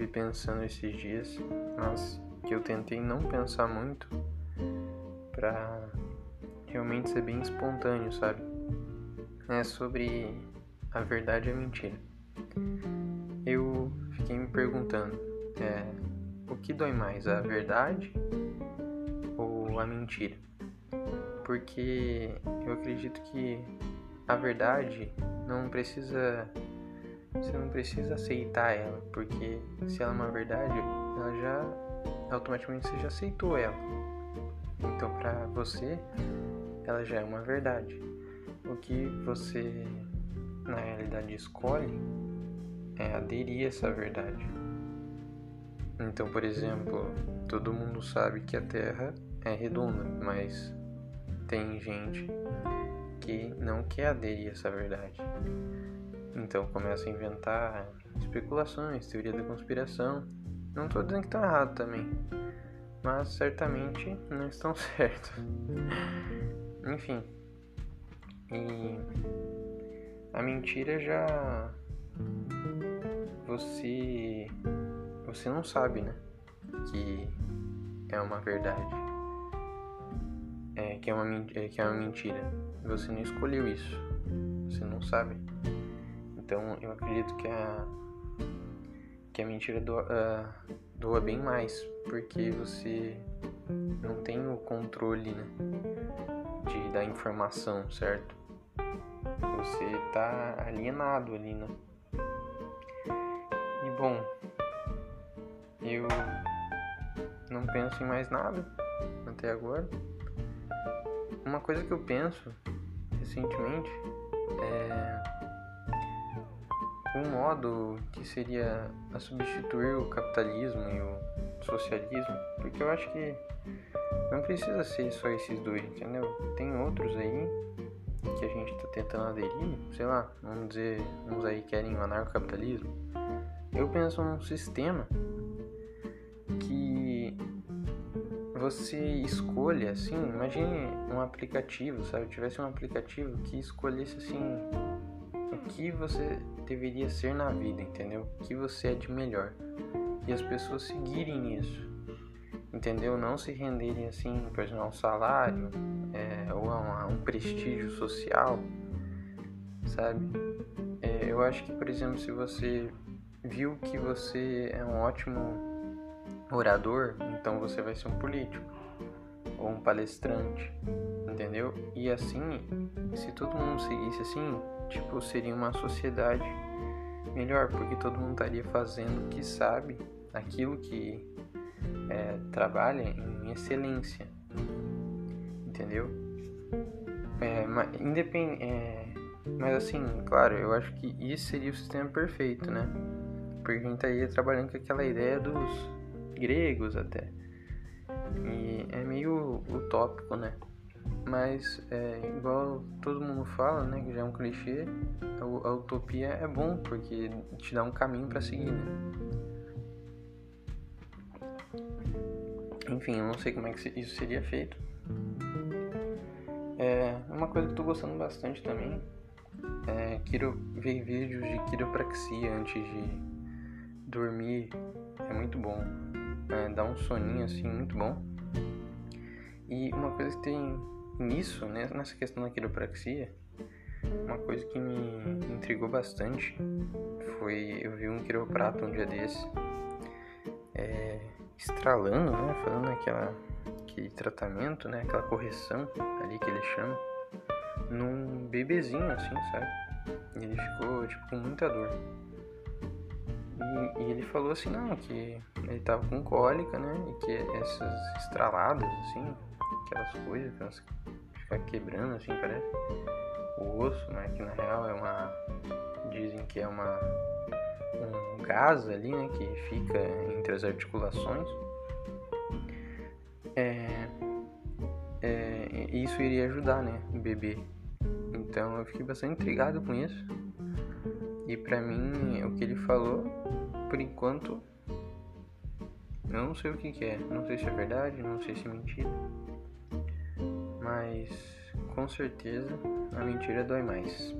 tive pensando esses dias, mas que eu tentei não pensar muito pra realmente ser bem espontâneo, sabe? É sobre a verdade e a mentira. Eu fiquei me perguntando, é, o que dói mais, a verdade ou a mentira? Porque eu acredito que a verdade não precisa você não precisa aceitar ela, porque se ela é uma verdade, ela já automaticamente você já aceitou ela. Então, para você, ela já é uma verdade. O que você na realidade escolhe é aderir a essa verdade. Então, por exemplo, todo mundo sabe que a Terra é redonda, mas tem gente que não quer aderir a essa verdade. Então começa a inventar especulações, teoria da conspiração. Não estou dizendo que está errado também, mas certamente não estão certos. Enfim, e a mentira já você você não sabe, né? Que é uma verdade. É, que é uma, é, que é uma mentira. Você não escolheu isso. Você não sabe. Então eu acredito que a, que a mentira doa, uh, doa bem mais, porque você não tem o controle né, de, da informação, certo? Você tá alienado ali, né? E bom, eu não penso em mais nada até agora. Uma coisa que eu penso recentemente é um modo que seria a substituir o capitalismo e o socialismo, porque eu acho que não precisa ser só esses dois, entendeu? Tem outros aí que a gente está tentando aderir, sei lá, vamos dizer, uns aí querem o anarcocapitalismo. Eu penso num sistema que você escolha assim, imagine um aplicativo, sabe? Tivesse um aplicativo que escolhesse assim que você deveria ser na vida, entendeu? O que você é de melhor. E as pessoas seguirem nisso, entendeu? Não se renderem assim, por exemplo, a um salário é, ou a, um prestígio social, sabe? É, eu acho que, por exemplo, se você viu que você é um ótimo orador, então você vai ser um político ou um palestrante, entendeu? E assim, se todo mundo seguisse assim, tipo, seria uma sociedade melhor, porque todo mundo estaria fazendo o que sabe, aquilo que é, trabalha em excelência, entendeu? É, mas, independ, é, mas assim, claro, eu acho que isso seria o sistema perfeito, né? Porque a gente estaria trabalhando com aquela ideia dos gregos até. E é meio utópico, né? Mas, é, igual todo mundo fala, né, que já é um clichê, a, a utopia é bom porque te dá um caminho para seguir, né? Enfim, eu não sei como é que isso seria feito. É, uma coisa que eu tô gostando bastante também é quiro, ver vídeos de quiropraxia antes de dormir. É muito bom. É, dá um soninho assim, muito bom. E uma coisa que tem nisso, né, nessa questão da quiropraxia, uma coisa que me intrigou bastante foi eu vi um quiroprata um dia desse é, estralando, né, fazendo aquela, aquele tratamento, né, aquela correção ali que ele chama, num bebezinho assim, sabe? E ele ficou tipo com muita dor. E, e, ele falou assim, não, que ele tava com cólica, né? E que essas estraladas, assim, aquelas coisas, aquelas ficar quebrando assim, parece. O osso, né? Que na real é uma. Dizem que é uma. Um gás ali, né? Que fica entre as articulações. É, é, isso iria ajudar, né? O bebê. Então eu fiquei bastante intrigado com isso. E pra mim, o que ele falou, por enquanto, eu não sei o que, que é. Não sei se é verdade, não sei se é mentira mas com certeza a mentira dói mais.